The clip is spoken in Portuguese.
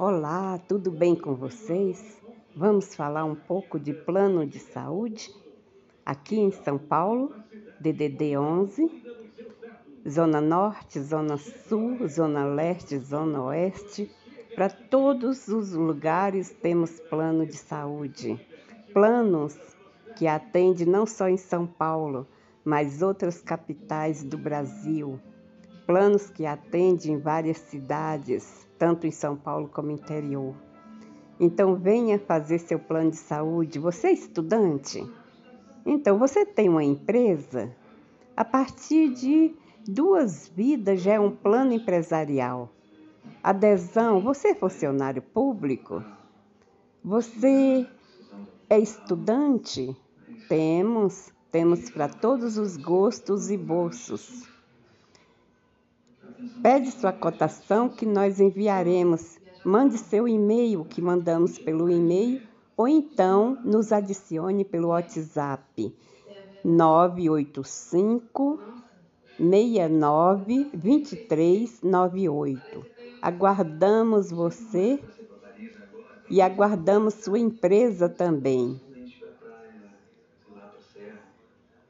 Olá, tudo bem com vocês? Vamos falar um pouco de plano de saúde? Aqui em São Paulo, DDD 11, Zona Norte, Zona Sul, Zona Leste, Zona Oeste, para todos os lugares temos plano de saúde. Planos que atendem não só em São Paulo, mas outras capitais do Brasil. Planos que atendem em várias cidades, tanto em São Paulo como interior. Então venha fazer seu plano de saúde. Você é estudante? Então você tem uma empresa? A partir de duas vidas já é um plano empresarial. Adesão, você é funcionário público? Você é estudante? Temos, temos para todos os gostos e bolsos. Pede sua cotação que nós enviaremos. Mande seu e-mail que mandamos pelo e-mail ou então nos adicione pelo WhatsApp 985 69 2398. Aguardamos você e aguardamos sua empresa também.